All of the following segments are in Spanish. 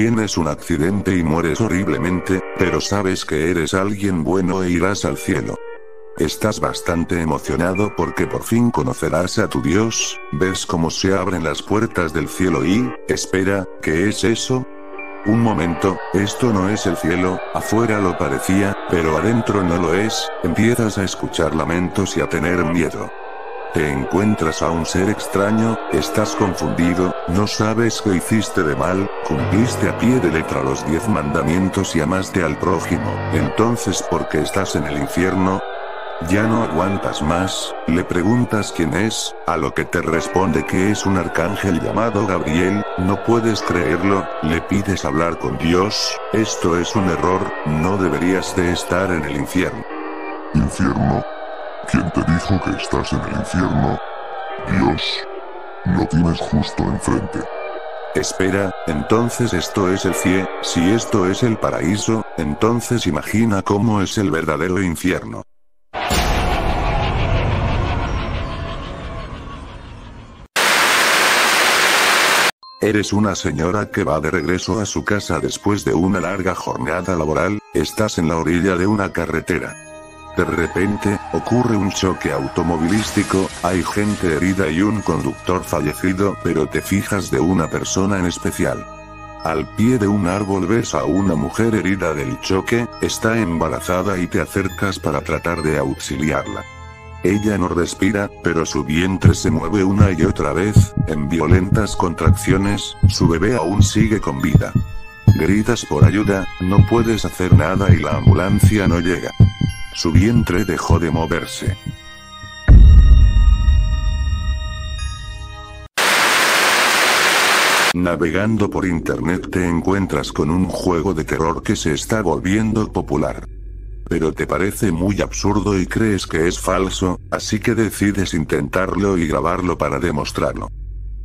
Tienes un accidente y mueres horriblemente, pero sabes que eres alguien bueno e irás al cielo. Estás bastante emocionado porque por fin conocerás a tu Dios, ves cómo se abren las puertas del cielo y, espera, ¿qué es eso? Un momento, esto no es el cielo, afuera lo parecía, pero adentro no lo es, empiezas a escuchar lamentos y a tener miedo. Te encuentras a un ser extraño, estás confundido, no sabes qué hiciste de mal, cumpliste a pie de letra los diez mandamientos y amaste al prójimo, entonces ¿por qué estás en el infierno? Ya no aguantas más, le preguntas quién es, a lo que te responde que es un arcángel llamado Gabriel, no puedes creerlo, le pides hablar con Dios, esto es un error, no deberías de estar en el infierno. ¿Infierno? ¿Quién te dijo que estás en el infierno? Dios. Lo tienes justo enfrente. Espera, entonces esto es el CIE, si esto es el paraíso, entonces imagina cómo es el verdadero infierno. Eres una señora que va de regreso a su casa después de una larga jornada laboral, estás en la orilla de una carretera. De repente, ocurre un choque automovilístico, hay gente herida y un conductor fallecido, pero te fijas de una persona en especial. Al pie de un árbol ves a una mujer herida del choque, está embarazada y te acercas para tratar de auxiliarla. Ella no respira, pero su vientre se mueve una y otra vez, en violentas contracciones, su bebé aún sigue con vida. Gritas por ayuda, no puedes hacer nada y la ambulancia no llega. Su vientre dejó de moverse. Navegando por internet te encuentras con un juego de terror que se está volviendo popular pero te parece muy absurdo y crees que es falso, así que decides intentarlo y grabarlo para demostrarlo.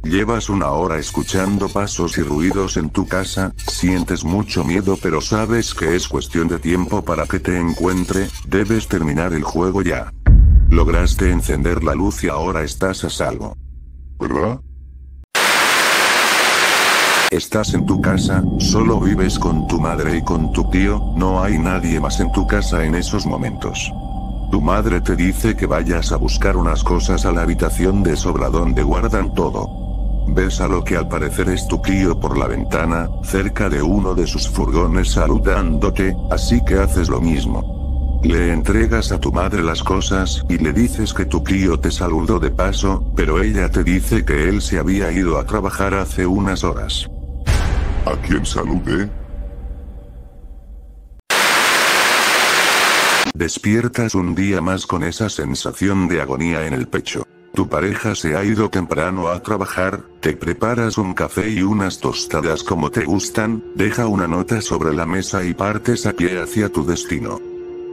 Llevas una hora escuchando pasos y ruidos en tu casa, sientes mucho miedo pero sabes que es cuestión de tiempo para que te encuentre, debes terminar el juego ya. Lograste encender la luz y ahora estás a salvo. ¿Verdad? Estás en tu casa, solo vives con tu madre y con tu tío, no hay nadie más en tu casa en esos momentos. Tu madre te dice que vayas a buscar unas cosas a la habitación de sobra donde guardan todo. Ves a lo que al parecer es tu tío por la ventana, cerca de uno de sus furgones saludándote, así que haces lo mismo. Le entregas a tu madre las cosas y le dices que tu tío te saludó de paso, pero ella te dice que él se había ido a trabajar hace unas horas. ¿A quién saludé? Despiertas un día más con esa sensación de agonía en el pecho. Tu pareja se ha ido temprano a trabajar, te preparas un café y unas tostadas como te gustan, deja una nota sobre la mesa y partes a pie hacia tu destino.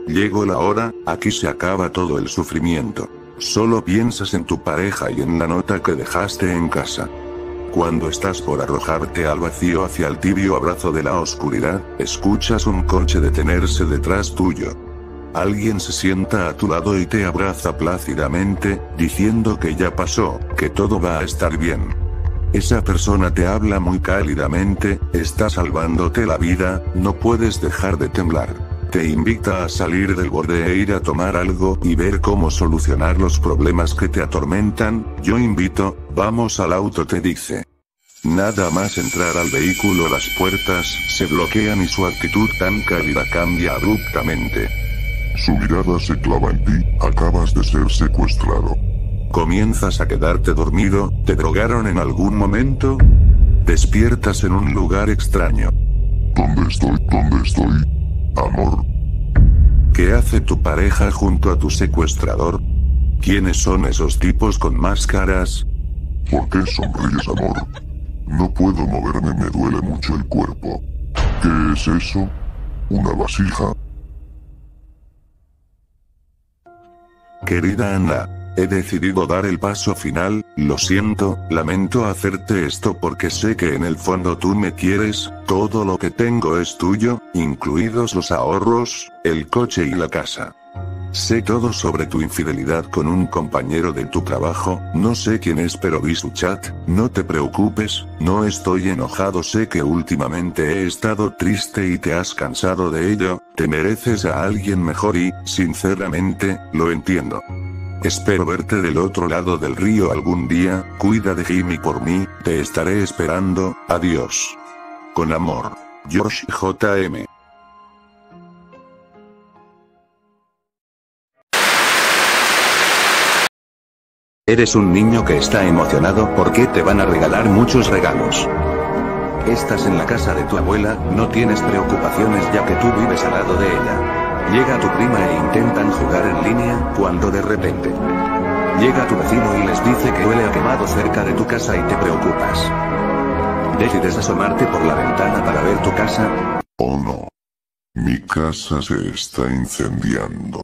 Llegó la hora, aquí se acaba todo el sufrimiento. Solo piensas en tu pareja y en la nota que dejaste en casa. Cuando estás por arrojarte al vacío hacia el tibio abrazo de la oscuridad, escuchas un coche detenerse detrás tuyo. Alguien se sienta a tu lado y te abraza plácidamente, diciendo que ya pasó, que todo va a estar bien. Esa persona te habla muy cálidamente, está salvándote la vida, no puedes dejar de temblar. Te invita a salir del borde e ir a tomar algo y ver cómo solucionar los problemas que te atormentan, yo invito, vamos al auto te dice. Nada más entrar al vehículo las puertas se bloquean y su actitud tan cálida cambia abruptamente. Su mirada se clava en ti, acabas de ser secuestrado. Comienzas a quedarte dormido, ¿te drogaron en algún momento? Despiertas en un lugar extraño. ¿Dónde estoy? ¿Dónde estoy? Amor. ¿Qué hace tu pareja junto a tu secuestrador? ¿Quiénes son esos tipos con máscaras? ¿Por qué sonríes, amor? No puedo moverme, me duele mucho el cuerpo. ¿Qué es eso? ¿Una vasija? Querida Ana, He decidido dar el paso final, lo siento, lamento hacerte esto porque sé que en el fondo tú me quieres, todo lo que tengo es tuyo, incluidos los ahorros, el coche y la casa. Sé todo sobre tu infidelidad con un compañero de tu trabajo, no sé quién es pero vi su chat, no te preocupes, no estoy enojado sé que últimamente he estado triste y te has cansado de ello, te mereces a alguien mejor y, sinceramente, lo entiendo. Espero verte del otro lado del río algún día, cuida de Jimmy por mí, te estaré esperando, adiós. Con amor. Josh JM. Eres un niño que está emocionado porque te van a regalar muchos regalos. Estás en la casa de tu abuela, no tienes preocupaciones ya que tú vives al lado de ella. Llega tu prima e intentan jugar en línea, cuando de repente llega tu vecino y les dice que huele a quemado cerca de tu casa y te preocupas. Decides asomarte por la ventana para ver tu casa. Oh no. Mi casa se está incendiando.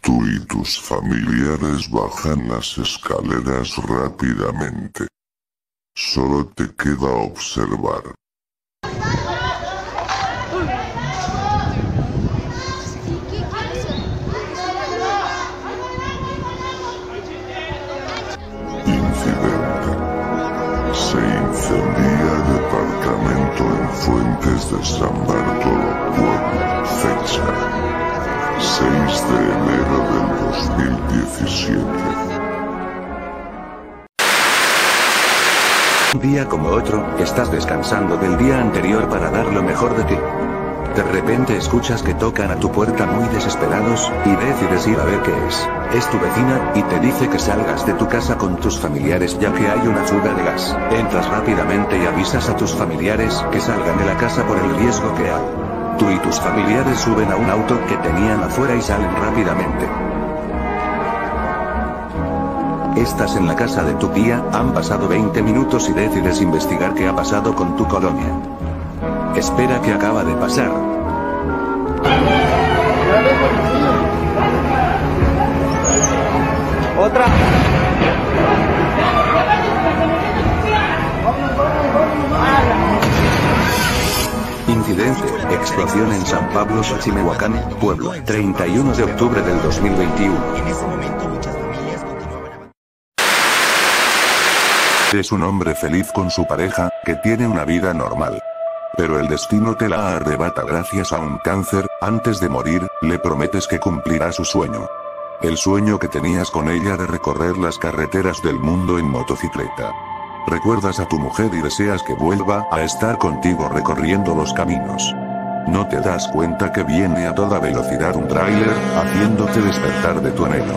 Tú y tus familiares bajan las escaleras rápidamente. Solo te queda observar. Incidente. Se incendía departamento en Fuentes de San Bartolo. Fecha. 6 de enero del 2017. Un día como otro, estás descansando del día anterior para dar lo mejor de ti. De repente escuchas que tocan a tu puerta muy desesperados, y decides ir a ver qué es. Es tu vecina, y te dice que salgas de tu casa con tus familiares ya que hay una fuga de gas. Entras rápidamente y avisas a tus familiares que salgan de la casa por el riesgo que hay. Tú y tus familiares suben a un auto que tenían afuera y salen rápidamente. Estás en la casa de tu tía, han pasado 20 minutos y decides investigar qué ha pasado con tu colonia. Espera que acaba de pasar. Otra. Explosión en San Pablo Xochimehuacán, Pueblo, 31 de octubre del 2021. Es un hombre feliz con su pareja, que tiene una vida normal. Pero el destino te la arrebata gracias a un cáncer, antes de morir, le prometes que cumplirá su sueño. El sueño que tenías con ella de recorrer las carreteras del mundo en motocicleta. Recuerdas a tu mujer y deseas que vuelva a estar contigo recorriendo los caminos. No te das cuenta que viene a toda velocidad un tráiler, haciéndote despertar de tu anhelo.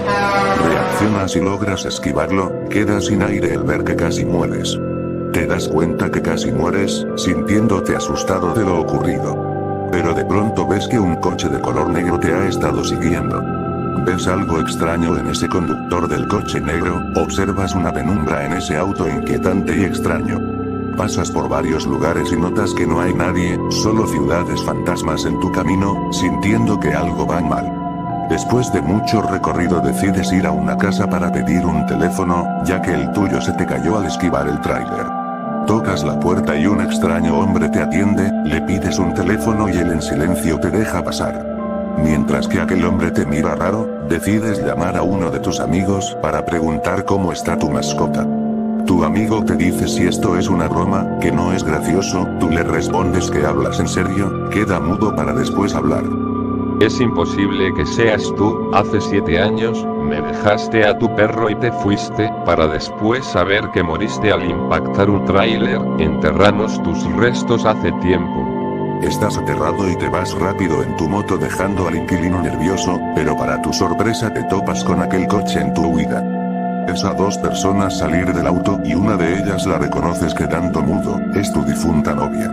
Reaccionas y logras esquivarlo, quedas sin aire el ver que casi mueres. Te das cuenta que casi mueres, sintiéndote asustado de lo ocurrido. Pero de pronto ves que un coche de color negro te ha estado siguiendo. Ves algo extraño en ese conductor del coche negro, observas una penumbra en ese auto inquietante y extraño. Pasas por varios lugares y notas que no hay nadie, solo ciudades fantasmas en tu camino, sintiendo que algo va mal. Después de mucho recorrido decides ir a una casa para pedir un teléfono, ya que el tuyo se te cayó al esquivar el tráiler. Tocas la puerta y un extraño hombre te atiende, le pides un teléfono y él en silencio te deja pasar. Mientras que aquel hombre te mira raro, decides llamar a uno de tus amigos para preguntar cómo está tu mascota. Tu amigo te dice si esto es una broma, que no es gracioso, tú le respondes que hablas en serio, queda mudo para después hablar. Es imposible que seas tú, hace siete años, me dejaste a tu perro y te fuiste, para después saber que moriste al impactar un tráiler, enterranos tus restos hace tiempo. Estás aterrado y te vas rápido en tu moto dejando al inquilino nervioso, pero para tu sorpresa te topas con aquel coche en tu huida. Ves a dos personas salir del auto y una de ellas la reconoces quedando mudo, es tu difunta novia.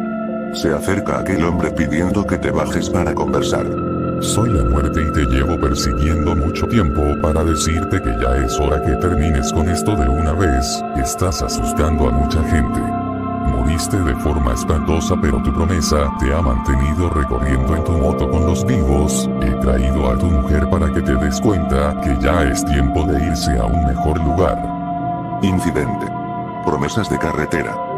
Se acerca aquel hombre pidiendo que te bajes para conversar. Soy la muerte y te llevo persiguiendo mucho tiempo para decirte que ya es hora que termines con esto de una vez, estás asustando a mucha gente. Moriste de forma espantosa pero tu promesa te ha mantenido recorriendo en tu moto con los vivos, he traído a tu mujer para que te des cuenta que ya es tiempo de irse a un mejor lugar. Incidente. Promesas de carretera.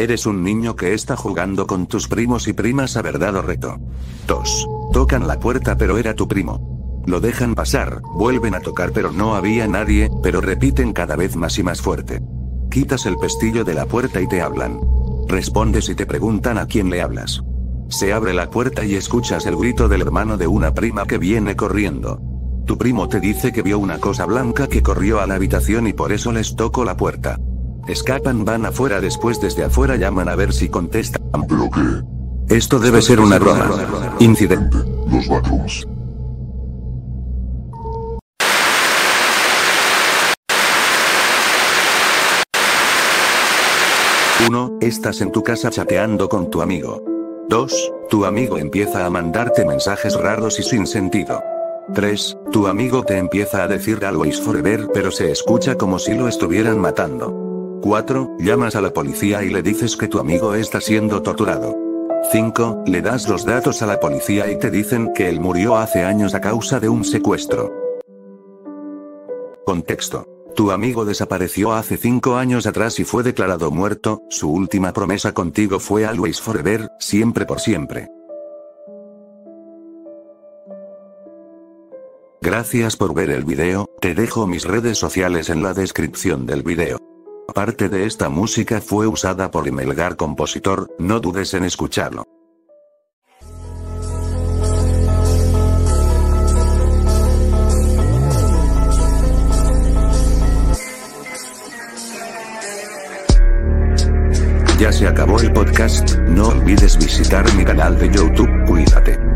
Eres un niño que está jugando con tus primos y primas a verdad o reto. 2. Tocan la puerta pero era tu primo. Lo dejan pasar, vuelven a tocar pero no había nadie, pero repiten cada vez más y más fuerte. Quitas el pestillo de la puerta y te hablan. Respondes y te preguntan a quién le hablas. Se abre la puerta y escuchas el grito del hermano de una prima que viene corriendo. Tu primo te dice que vio una cosa blanca que corrió a la habitación y por eso les tocó la puerta. Escapan, van afuera, después desde afuera llaman a ver si contestan. ¿Pero qué? Esto debe ser una broma. Incidente. Los backrooms. Uno, Estás en tu casa chateando con tu amigo. 2. Tu amigo empieza a mandarte mensajes raros y sin sentido. 3. Tu amigo te empieza a decir always forever pero se escucha como si lo estuvieran matando. 4. Llamas a la policía y le dices que tu amigo está siendo torturado. 5. Le das los datos a la policía y te dicen que él murió hace años a causa de un secuestro. Contexto. Tu amigo desapareció hace 5 años atrás y fue declarado muerto, su última promesa contigo fue always forever, siempre por siempre. Gracias por ver el video, te dejo mis redes sociales en la descripción del video. Parte de esta música fue usada por Imelgar Compositor, no dudes en escucharlo. Ya se acabó el podcast, no olvides visitar mi canal de YouTube, cuídate.